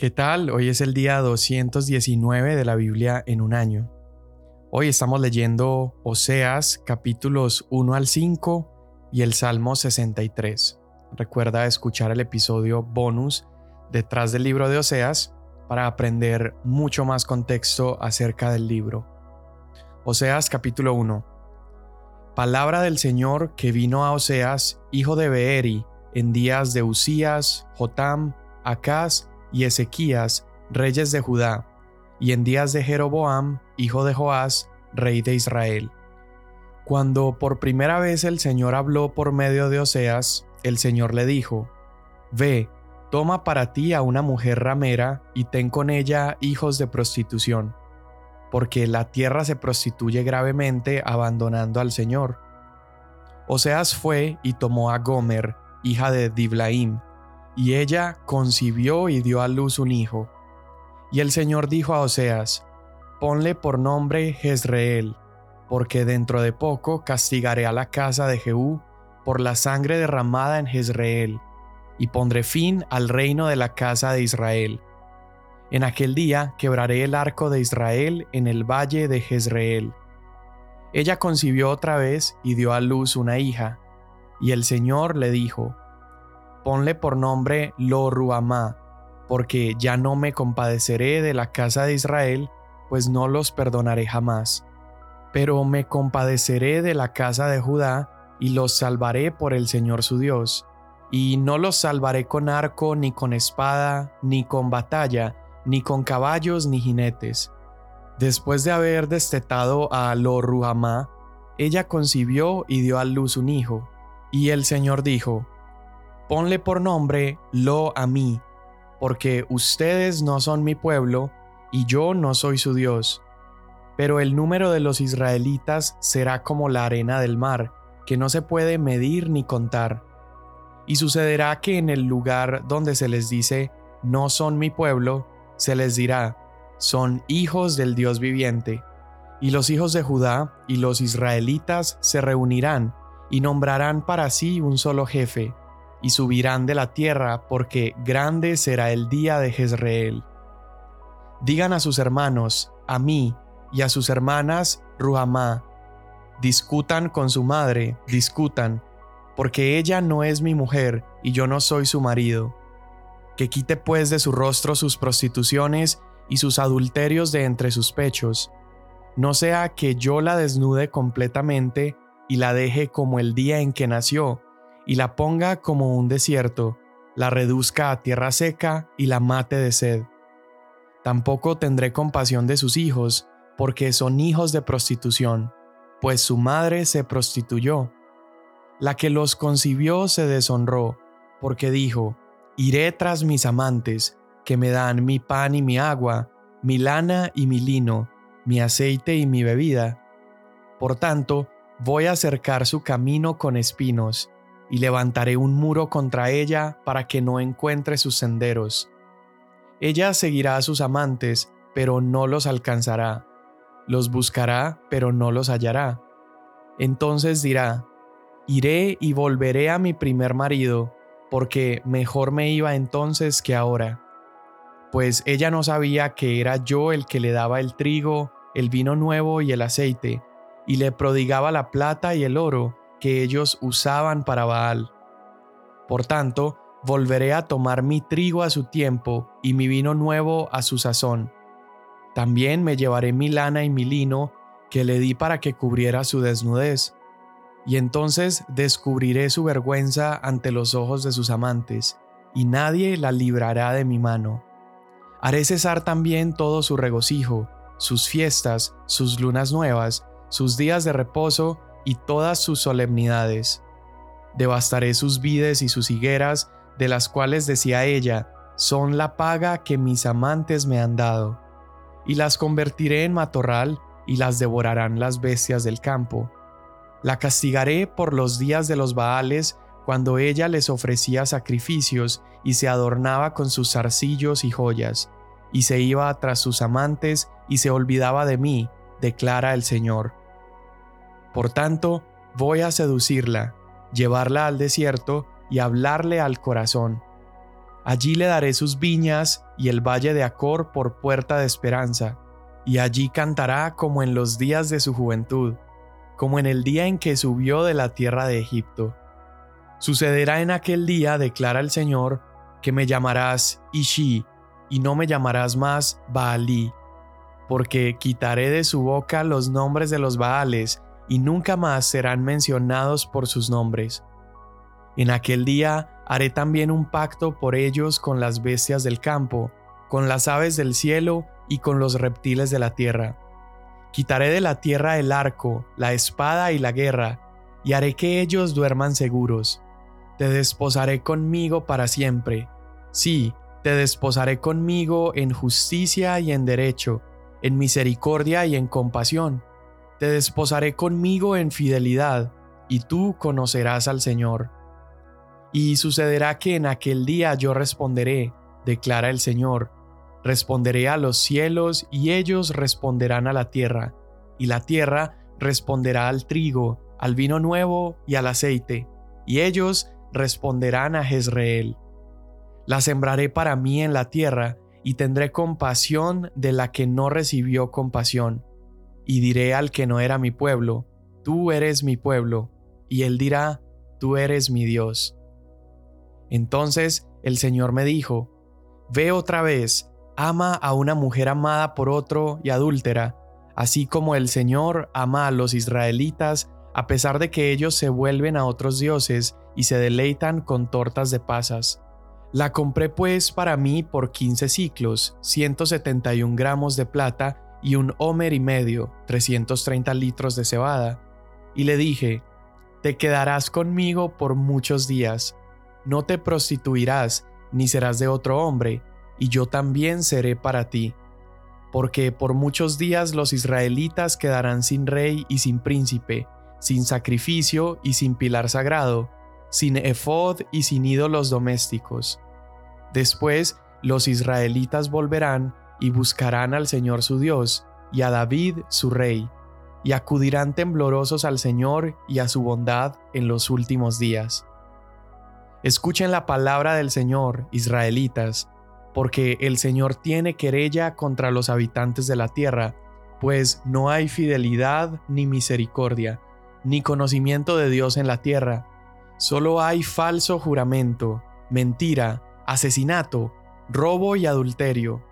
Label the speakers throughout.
Speaker 1: ¿Qué tal? Hoy es el día 219 de la Biblia en un año. Hoy estamos leyendo Oseas capítulos 1 al 5 y el Salmo 63. Recuerda escuchar el episodio bonus detrás del libro de Oseas para aprender mucho más contexto acerca del libro. Oseas capítulo 1. Palabra del Señor que vino a Oseas, hijo de Beeri, en días de Usías, Jotam, Acaz y Ezequías, reyes de Judá, y en días de Jeroboam, hijo de Joás, rey de Israel. Cuando por primera vez el Señor habló por medio de Oseas, el Señor le dijo, Ve, toma para ti a una mujer ramera y ten con ella hijos de prostitución, porque la tierra se prostituye gravemente abandonando al Señor. Oseas fue y tomó a Gomer, hija de Diblaim, y ella concibió y dio a luz un hijo. Y el Señor dijo a Oseas, Ponle por nombre Jezreel, porque dentro de poco castigaré a la casa de Jehú por la sangre derramada en Jezreel, y pondré fin al reino de la casa de Israel. En aquel día quebraré el arco de Israel en el valle de Jezreel. Ella concibió otra vez y dio a luz una hija, y el Señor le dijo, Ponle por nombre Lo Ruamá, porque ya no me compadeceré de la casa de Israel, pues no los perdonaré jamás. Pero me compadeceré de la casa de Judá, y los salvaré por el Señor su Dios. Y no los salvaré con arco, ni con espada, ni con batalla, ni con caballos, ni jinetes. Después de haber destetado a Lo Ruhamá, ella concibió y dio a luz un hijo. Y el Señor dijo, Ponle por nombre Lo a mí, porque ustedes no son mi pueblo, y yo no soy su Dios. Pero el número de los israelitas será como la arena del mar, que no se puede medir ni contar. Y sucederá que en el lugar donde se les dice, no son mi pueblo, se les dirá, son hijos del Dios viviente. Y los hijos de Judá y los israelitas se reunirán y nombrarán para sí un solo jefe, y subirán de la tierra, porque grande será el día de Jezreel. Digan a sus hermanos, a mí, y a sus hermanas, Ruhamá, discutan con su madre, discutan, porque ella no es mi mujer y yo no soy su marido. Que quite pues de su rostro sus prostituciones y sus adulterios de entre sus pechos, no sea que yo la desnude completamente y la deje como el día en que nació, y la ponga como un desierto, la reduzca a tierra seca y la mate de sed. Tampoco tendré compasión de sus hijos, porque son hijos de prostitución, pues su madre se prostituyó. La que los concibió se deshonró, porque dijo, Iré tras mis amantes, que me dan mi pan y mi agua, mi lana y mi lino, mi aceite y mi bebida. Por tanto, voy a cercar su camino con espinos, y levantaré un muro contra ella para que no encuentre sus senderos. Ella seguirá a sus amantes, pero no los alcanzará. Los buscará, pero no los hallará. Entonces dirá, Iré y volveré a mi primer marido, porque mejor me iba entonces que ahora. Pues ella no sabía que era yo el que le daba el trigo, el vino nuevo y el aceite, y le prodigaba la plata y el oro, que ellos usaban para Baal. Por tanto, volveré a tomar mi trigo a su tiempo y mi vino nuevo a su sazón. También me llevaré mi lana y mi lino que le di para que cubriera su desnudez, y entonces descubriré su vergüenza ante los ojos de sus amantes, y nadie la librará de mi mano. Haré cesar también todo su regocijo, sus fiestas, sus lunas nuevas, sus días de reposo y todas sus solemnidades. Devastaré sus vides y sus higueras, de las cuales decía ella, son la paga que mis amantes me han dado. Y las convertiré en matorral, y las devorarán las bestias del campo. La castigaré por los días de los Baales, cuando ella les ofrecía sacrificios y se adornaba con sus zarcillos y joyas, y se iba tras sus amantes y se olvidaba de mí, declara el Señor. Por tanto, voy a seducirla, llevarla al desierto y hablarle al corazón. Allí le daré sus viñas y el valle de Acor por puerta de esperanza, y allí cantará como en los días de su juventud, como en el día en que subió de la tierra de Egipto. Sucederá en aquel día, declara el Señor, que me llamarás Ishi, y no me llamarás más Baalí, porque quitaré de su boca los nombres de los Baales, y nunca más serán mencionados por sus nombres. En aquel día haré también un pacto por ellos con las bestias del campo, con las aves del cielo y con los reptiles de la tierra. Quitaré de la tierra el arco, la espada y la guerra, y haré que ellos duerman seguros. Te desposaré conmigo para siempre. Sí, te desposaré conmigo en justicia y en derecho, en misericordia y en compasión. Te desposaré conmigo en fidelidad, y tú conocerás al Señor. Y sucederá que en aquel día yo responderé, declara el Señor, responderé a los cielos y ellos responderán a la tierra, y la tierra responderá al trigo, al vino nuevo y al aceite, y ellos responderán a Jezreel. La sembraré para mí en la tierra, y tendré compasión de la que no recibió compasión, y diré al que no era mi pueblo, tú eres mi pueblo, y él dirá, tú eres mi Dios. Entonces el Señor me dijo, Ve otra vez, ama a una mujer amada por otro y adúltera, así como el Señor ama a los israelitas, a pesar de que ellos se vuelven a otros dioses y se deleitan con tortas de pasas. La compré pues para mí por quince ciclos, 171 gramos de plata y un homer y medio, 330 litros de cebada. Y le dije, Te quedarás conmigo por muchos días, no te prostituirás, ni serás de otro hombre, y yo también seré para ti. Porque por muchos días los israelitas quedarán sin rey y sin príncipe, sin sacrificio y sin pilar sagrado, sin efod y sin ídolos domésticos. Después los israelitas volverán y buscarán al Señor su Dios, y a David su rey, y acudirán temblorosos al Señor y a su bondad en los últimos días. Escuchen la palabra del Señor, israelitas, porque el Señor tiene querella contra los habitantes de la tierra, pues no hay fidelidad ni misericordia, ni conocimiento de Dios en la tierra. Solo hay falso juramento, mentira, asesinato, robo y adulterio.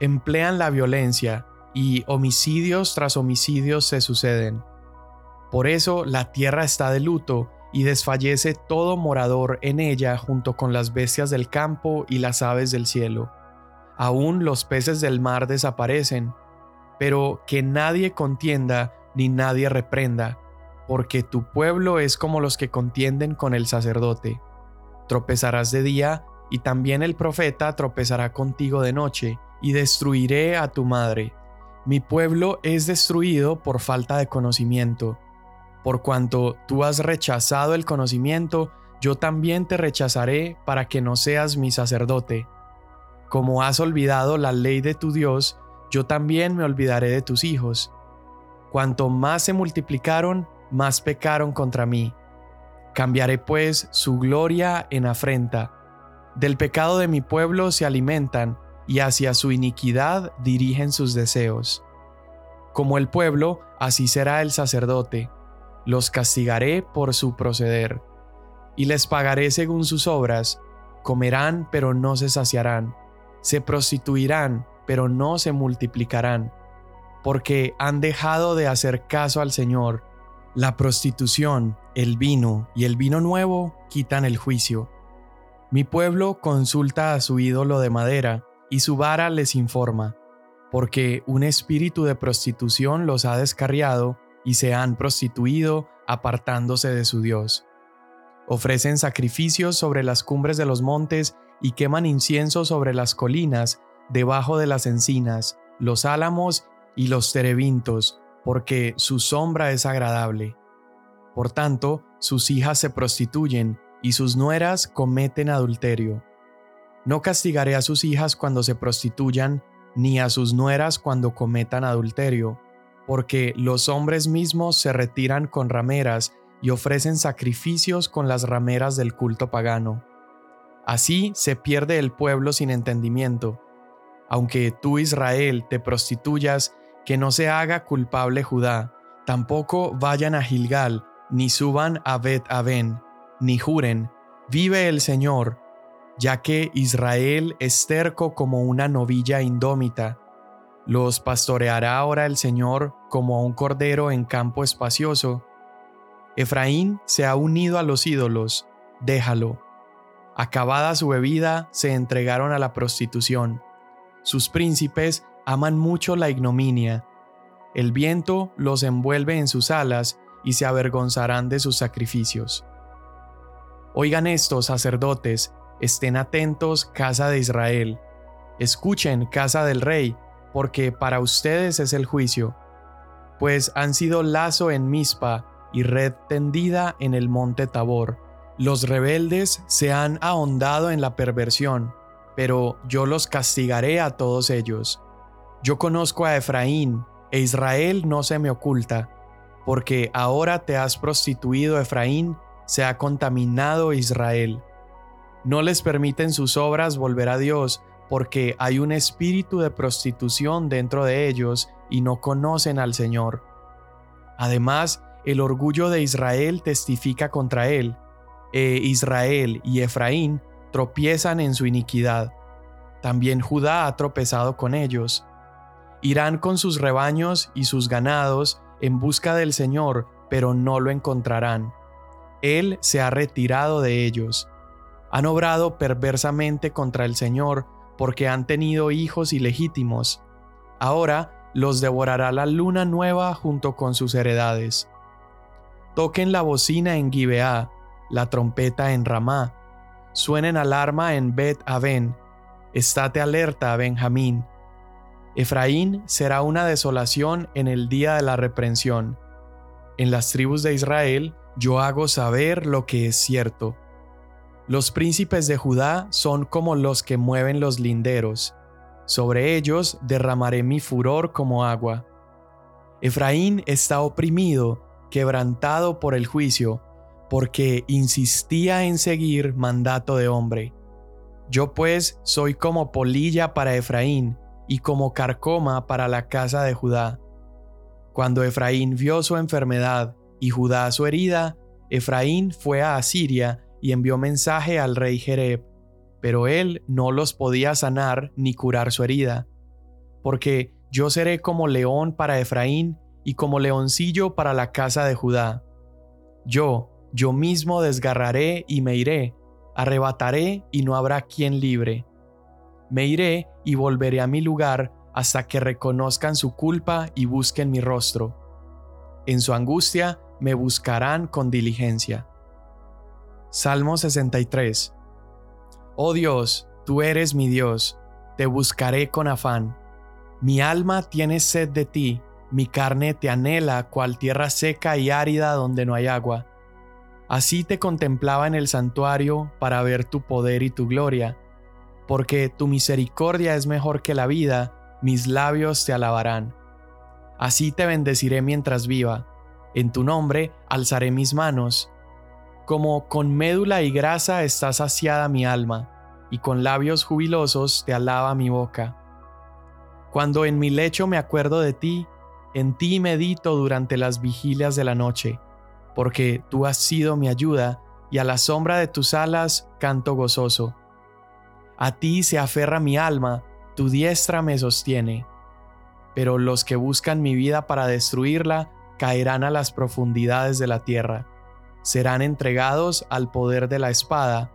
Speaker 1: Emplean la violencia, y homicidios tras homicidios se suceden. Por eso la tierra está de luto, y desfallece todo morador en ella junto con las bestias del campo y las aves del cielo. Aún los peces del mar desaparecen, pero que nadie contienda ni nadie reprenda, porque tu pueblo es como los que contienden con el sacerdote. Tropezarás de día, y también el profeta tropezará contigo de noche, y destruiré a tu madre. Mi pueblo es destruido por falta de conocimiento por cuanto tú has rechazado el conocimiento, yo también te rechazaré para que no seas mi sacerdote. Como has olvidado la ley de tu Dios, yo también me olvidaré de tus hijos. Cuanto más se multiplicaron, más pecaron contra mí. Cambiaré pues su gloria en afrenta. Del pecado de mi pueblo se alimentan, y hacia su iniquidad dirigen sus deseos. Como el pueblo, así será el sacerdote los castigaré por su proceder, y les pagaré según sus obras, comerán pero no se saciarán, se prostituirán pero no se multiplicarán, porque han dejado de hacer caso al Señor. La prostitución, el vino y el vino nuevo quitan el juicio. Mi pueblo consulta a su ídolo de madera, y su vara les informa, porque un espíritu de prostitución los ha descarriado y se han prostituido apartándose de su Dios. Ofrecen sacrificios sobre las cumbres de los montes y queman incienso sobre las colinas, debajo de las encinas, los álamos y los terebintos, porque su sombra es agradable. Por tanto, sus hijas se prostituyen y sus nueras cometen adulterio. No castigaré a sus hijas cuando se prostituyan, ni a sus nueras cuando cometan adulterio porque los hombres mismos se retiran con rameras y ofrecen sacrificios con las rameras del culto pagano. Así se pierde el pueblo sin entendimiento. Aunque tú Israel te prostituyas, que no se haga culpable Judá, tampoco vayan a Gilgal, ni suban a Bet Aben, ni juren, vive el Señor, ya que Israel es terco como una novilla indómita. Los pastoreará ahora el Señor como a un cordero en campo espacioso. Efraín se ha unido a los ídolos, déjalo. Acabada su bebida, se entregaron a la prostitución. Sus príncipes aman mucho la ignominia. El viento los envuelve en sus alas y se avergonzarán de sus sacrificios. Oigan esto, sacerdotes, estén atentos, casa de Israel. Escuchen, casa del rey, porque para ustedes es el juicio. Pues han sido lazo en Mispa y red tendida en el monte Tabor. Los rebeldes se han ahondado en la perversión, pero yo los castigaré a todos ellos. Yo conozco a Efraín, e Israel no se me oculta, porque ahora te has prostituido Efraín, se ha contaminado Israel. No les permiten sus obras volver a Dios, porque hay un espíritu de prostitución dentro de ellos y no conocen al Señor. Además, el orgullo de Israel testifica contra él, e Israel y Efraín tropiezan en su iniquidad. También Judá ha tropezado con ellos. Irán con sus rebaños y sus ganados en busca del Señor, pero no lo encontrarán. Él se ha retirado de ellos. Han obrado perversamente contra el Señor, porque han tenido hijos ilegítimos. Ahora los devorará la luna nueva junto con sus heredades. Toquen la bocina en Gibeá, la trompeta en Ramá. Suenen alarma en Bet Aven. Estate alerta, Benjamín. Efraín será una desolación en el día de la reprensión. En las tribus de Israel yo hago saber lo que es cierto. Los príncipes de Judá son como los que mueven los linderos. Sobre ellos derramaré mi furor como agua. Efraín está oprimido, quebrantado por el juicio, porque insistía en seguir mandato de hombre. Yo pues soy como polilla para Efraín y como carcoma para la casa de Judá. Cuando Efraín vio su enfermedad y Judá su herida, Efraín fue a Asiria y envió mensaje al rey Jereb, pero él no los podía sanar ni curar su herida, porque yo seré como león para Efraín y como leoncillo para la casa de Judá. Yo, yo mismo desgarraré y me iré, arrebataré y no habrá quien libre. Me iré y volveré a mi lugar hasta que reconozcan su culpa y busquen mi rostro. En su angustia me buscarán con diligencia. Salmo 63 Oh Dios, tú eres mi Dios, te buscaré con afán. Mi alma tiene sed de ti, mi carne te anhela cual tierra seca y árida donde no hay agua. Así te contemplaba en el santuario para ver tu poder y tu gloria, porque tu misericordia es mejor que la vida, mis labios te alabarán. Así te bendeciré mientras viva, en tu nombre alzaré mis manos. Como con médula y grasa está saciada mi alma, y con labios jubilosos te alaba mi boca. Cuando en mi lecho me acuerdo de ti, en ti medito durante las vigilias de la noche porque tú has sido mi ayuda, y a la sombra de tus alas canto gozoso. A ti se aferra mi alma, tu diestra me sostiene. Pero los que buscan mi vida para destruirla caerán a las profundidades de la tierra, serán entregados al poder de la espada,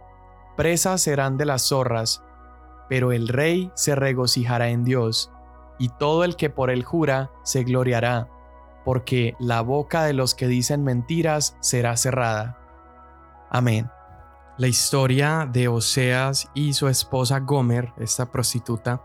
Speaker 1: presas serán de las zorras, pero el rey se regocijará en Dios, y todo el que por él jura se gloriará porque la boca de los que dicen mentiras será cerrada. Amén. La historia de Oseas y su esposa Gomer, esta prostituta,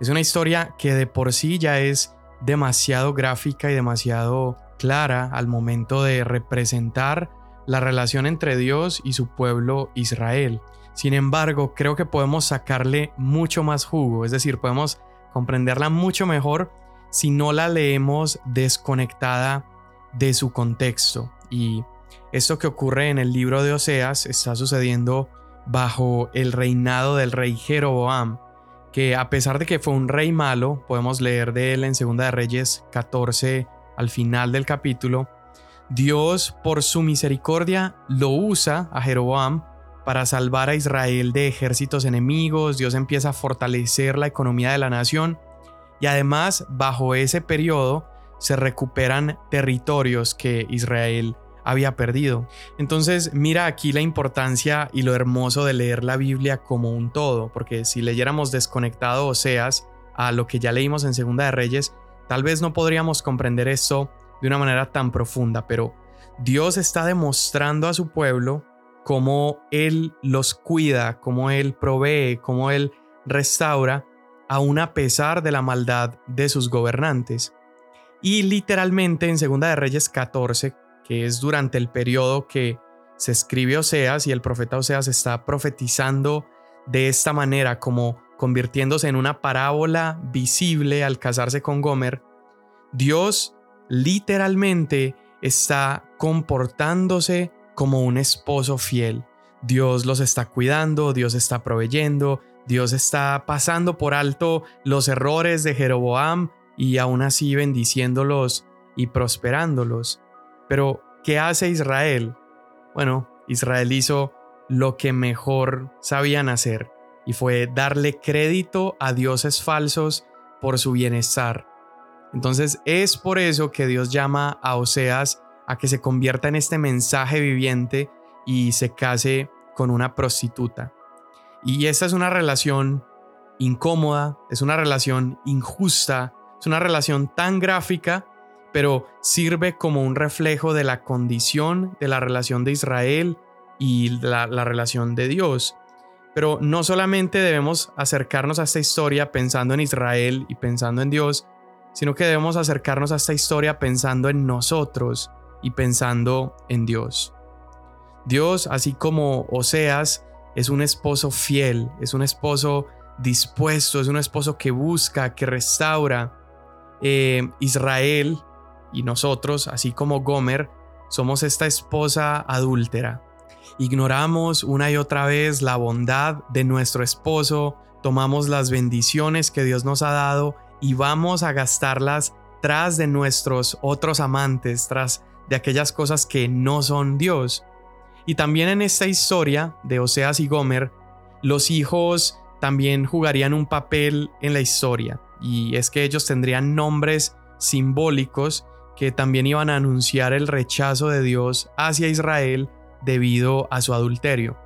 Speaker 1: es una historia que de por sí ya es demasiado gráfica y demasiado clara al momento de representar la relación entre Dios y su pueblo Israel. Sin embargo, creo que podemos sacarle mucho más jugo, es decir, podemos comprenderla mucho mejor si no la leemos desconectada de su contexto. Y esto que ocurre en el libro de Oseas está sucediendo bajo el reinado del rey Jeroboam, que a pesar de que fue un rey malo, podemos leer de él en 2 de Reyes 14 al final del capítulo, Dios por su misericordia lo usa a Jeroboam para salvar a Israel de ejércitos enemigos, Dios empieza a fortalecer la economía de la nación y además bajo ese periodo se recuperan territorios que Israel había perdido. Entonces mira aquí la importancia y lo hermoso de leer la Biblia como un todo, porque si leyéramos desconectado Oseas a lo que ya leímos en Segunda de Reyes, tal vez no podríamos comprender esto de una manera tan profunda, pero Dios está demostrando a su pueblo cómo Él los cuida, cómo Él provee, cómo Él restaura, aún a pesar de la maldad de sus gobernantes. Y literalmente en Segunda de Reyes 14, que es durante el periodo que se escribe Oseas y el profeta Oseas está profetizando de esta manera, como convirtiéndose en una parábola visible al casarse con Gomer, Dios literalmente está comportándose como un esposo fiel. Dios los está cuidando, Dios está proveyendo, Dios está pasando por alto los errores de Jeroboam y aún así bendiciéndolos y prosperándolos. Pero, ¿qué hace Israel? Bueno, Israel hizo lo que mejor sabían hacer y fue darle crédito a dioses falsos por su bienestar. Entonces es por eso que Dios llama a Oseas a que se convierta en este mensaje viviente y se case con una prostituta. Y esta es una relación incómoda, es una relación injusta, es una relación tan gráfica, pero sirve como un reflejo de la condición de la relación de Israel y la, la relación de Dios. Pero no solamente debemos acercarnos a esta historia pensando en Israel y pensando en Dios, sino que debemos acercarnos a esta historia pensando en nosotros y pensando en Dios. Dios, así como Oseas, es un esposo fiel, es un esposo dispuesto, es un esposo que busca, que restaura. Eh, Israel y nosotros, así como Gomer, somos esta esposa adúltera. Ignoramos una y otra vez la bondad de nuestro esposo, tomamos las bendiciones que Dios nos ha dado y vamos a gastarlas tras de nuestros otros amantes, tras de aquellas cosas que no son Dios. Y también en esta historia de Oseas y Gomer, los hijos también jugarían un papel en la historia, y es que ellos tendrían nombres simbólicos que también iban a anunciar el rechazo de Dios hacia Israel debido a su adulterio.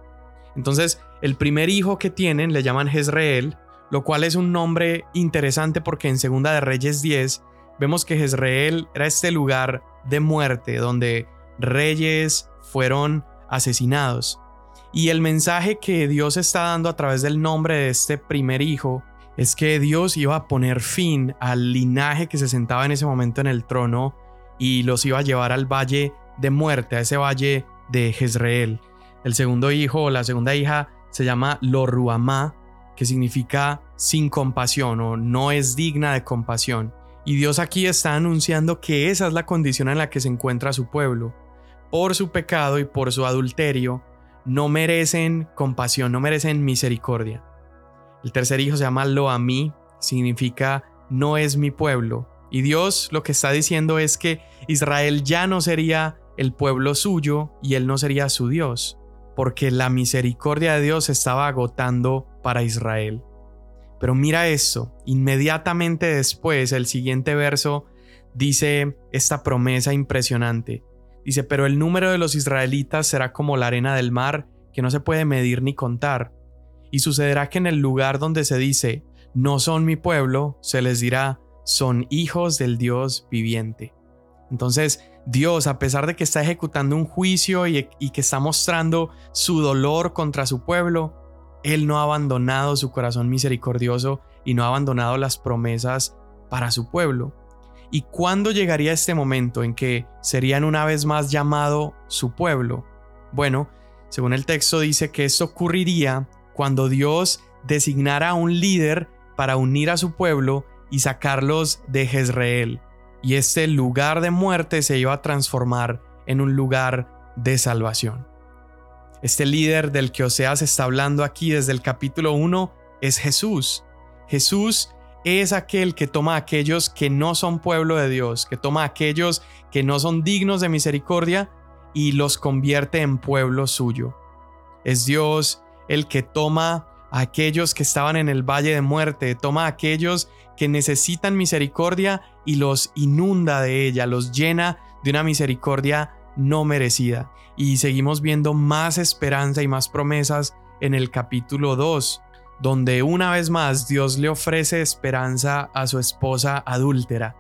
Speaker 1: Entonces, el primer hijo que tienen le llaman Jezreel, lo cual es un nombre interesante porque en Segunda de Reyes 10 vemos que Jezreel era este lugar de muerte donde reyes fueron asesinados. Y el mensaje que Dios está dando a través del nombre de este primer hijo es que Dios iba a poner fin al linaje que se sentaba en ese momento en el trono y los iba a llevar al valle de muerte, a ese valle de Jezreel. El segundo hijo o la segunda hija se llama Loruamá, que significa sin compasión o no es digna de compasión. Y Dios aquí está anunciando que esa es la condición en la que se encuentra su pueblo. Por su pecado y por su adulterio, no merecen compasión, no merecen misericordia. El tercer hijo se llama Loamí, significa no es mi pueblo. Y Dios lo que está diciendo es que Israel ya no sería el pueblo suyo y él no sería su Dios, porque la misericordia de Dios estaba agotando para Israel. Pero mira esto, inmediatamente después, el siguiente verso dice esta promesa impresionante. Dice, pero el número de los israelitas será como la arena del mar, que no se puede medir ni contar. Y sucederá que en el lugar donde se dice, no son mi pueblo, se les dirá, son hijos del Dios viviente. Entonces, Dios, a pesar de que está ejecutando un juicio y, y que está mostrando su dolor contra su pueblo, él no ha abandonado su corazón misericordioso y no ha abandonado las promesas para su pueblo. ¿Y cuándo llegaría este momento en que serían una vez más llamado su pueblo? Bueno, según el texto dice que esto ocurriría cuando Dios designara a un líder para unir a su pueblo y sacarlos de Jezreel. Y este lugar de muerte se iba a transformar en un lugar de salvación. Este líder del que Oseas está hablando aquí desde el capítulo 1 es Jesús. Jesús es aquel que toma a aquellos que no son pueblo de Dios, que toma a aquellos que no son dignos de misericordia y los convierte en pueblo suyo. Es Dios el que toma a aquellos que estaban en el valle de muerte, toma a aquellos que necesitan misericordia y los inunda de ella, los llena de una misericordia no merecida. Y seguimos viendo más esperanza y más promesas en el capítulo 2, donde una vez más Dios le ofrece esperanza a su esposa adúltera.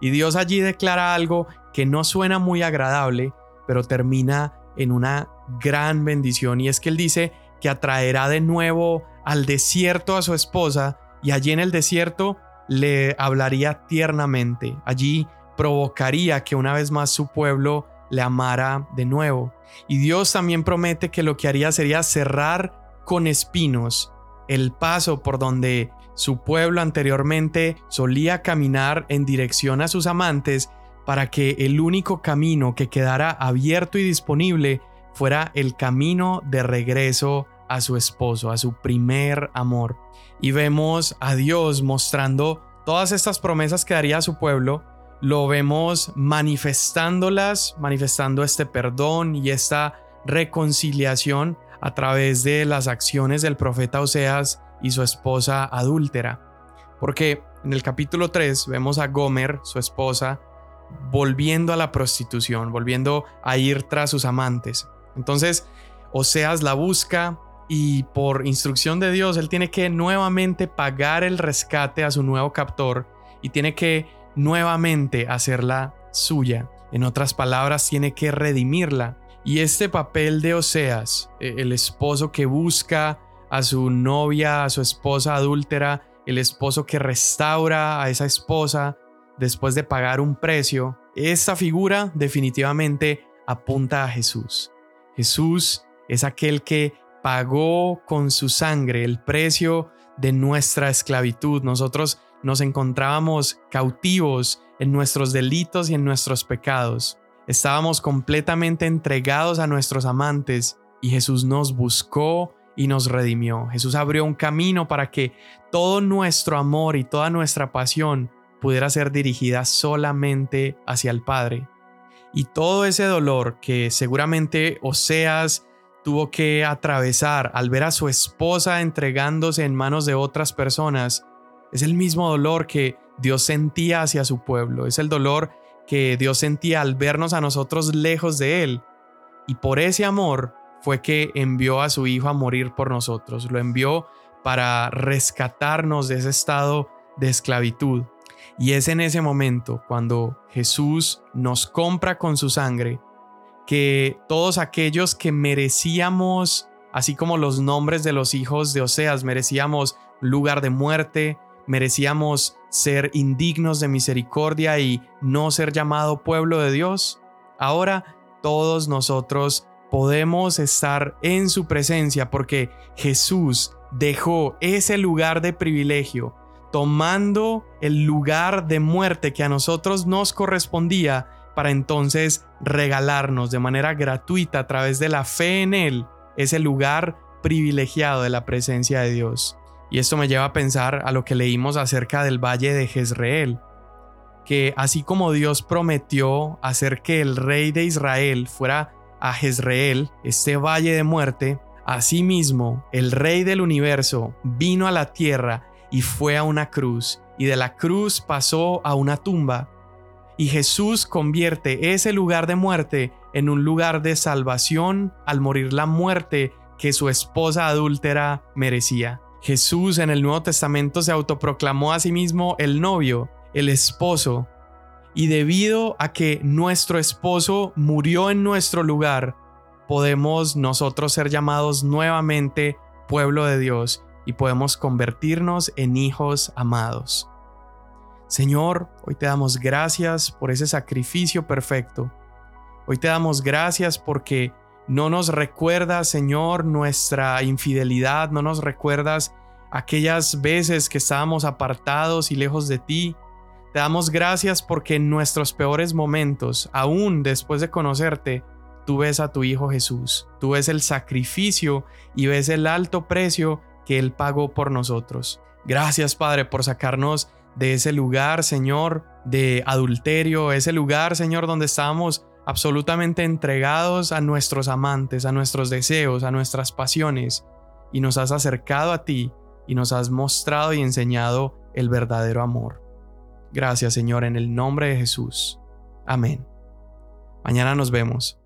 Speaker 1: Y Dios allí declara algo que no suena muy agradable, pero termina en una gran bendición y es que él dice que atraerá de nuevo al desierto a su esposa y allí en el desierto le hablaría tiernamente, allí provocaría que una vez más su pueblo le amara de nuevo. Y Dios también promete que lo que haría sería cerrar con espinos el paso por donde su pueblo anteriormente solía caminar en dirección a sus amantes para que el único camino que quedara abierto y disponible fuera el camino de regreso a su esposo, a su primer amor. Y vemos a Dios mostrando todas estas promesas que daría a su pueblo, lo vemos manifestándolas, manifestando este perdón y esta reconciliación a través de las acciones del profeta Oseas y su esposa adúltera. Porque en el capítulo 3 vemos a Gomer, su esposa, volviendo a la prostitución, volviendo a ir tras sus amantes. Entonces, Oseas la busca y por instrucción de Dios, él tiene que nuevamente pagar el rescate a su nuevo captor y tiene que nuevamente hacerla suya. En otras palabras, tiene que redimirla. Y este papel de Oseas, e, el esposo que busca a su novia, a su esposa adúltera, el esposo que restaura a esa esposa después de pagar un precio, esta figura definitivamente apunta a Jesús. Jesús es aquel que pagó con su sangre el precio de nuestra esclavitud. Nosotros nos encontrábamos cautivos en nuestros delitos y en nuestros pecados. Estábamos completamente entregados a nuestros amantes y Jesús nos buscó y nos redimió. Jesús abrió un camino para que todo nuestro amor y toda nuestra pasión pudiera ser dirigida solamente hacia el Padre. Y todo ese dolor que seguramente Oseas tuvo que atravesar al ver a su esposa entregándose en manos de otras personas, es el mismo dolor que Dios sentía hacia su pueblo, es el dolor que Dios sentía al vernos a nosotros lejos de Él. Y por ese amor fue que envió a su Hijo a morir por nosotros, lo envió para rescatarnos de ese estado de esclavitud. Y es en ese momento cuando Jesús nos compra con su sangre que todos aquellos que merecíamos, así como los nombres de los hijos de Oseas, merecíamos lugar de muerte, merecíamos ser indignos de misericordia y no ser llamado pueblo de Dios, ahora todos nosotros podemos estar en su presencia porque Jesús dejó ese lugar de privilegio, tomando el lugar de muerte que a nosotros nos correspondía para entonces regalarnos de manera gratuita a través de la fe en Él ese lugar privilegiado de la presencia de Dios. Y esto me lleva a pensar a lo que leímos acerca del valle de Jezreel, que así como Dios prometió hacer que el rey de Israel fuera a Jezreel, este valle de muerte, asimismo el rey del universo vino a la tierra y fue a una cruz, y de la cruz pasó a una tumba, y Jesús convierte ese lugar de muerte en un lugar de salvación al morir la muerte que su esposa adúltera merecía. Jesús en el Nuevo Testamento se autoproclamó a sí mismo el novio, el esposo, y debido a que nuestro esposo murió en nuestro lugar, podemos nosotros ser llamados nuevamente pueblo de Dios y podemos convertirnos en hijos amados. Señor, hoy te damos gracias por ese sacrificio perfecto. Hoy te damos gracias porque no nos recuerdas, Señor, nuestra infidelidad, no nos recuerdas aquellas veces que estábamos apartados y lejos de ti. Te damos gracias porque en nuestros peores momentos, aún después de conocerte, tú ves a tu Hijo Jesús, tú ves el sacrificio y ves el alto precio que Él pagó por nosotros. Gracias Padre por sacarnos de ese lugar, Señor, de adulterio, ese lugar, Señor, donde estábamos absolutamente entregados a nuestros amantes, a nuestros deseos, a nuestras pasiones, y nos has acercado a ti y nos has mostrado y enseñado el verdadero amor. Gracias Señor en el nombre de Jesús. Amén. Mañana nos vemos.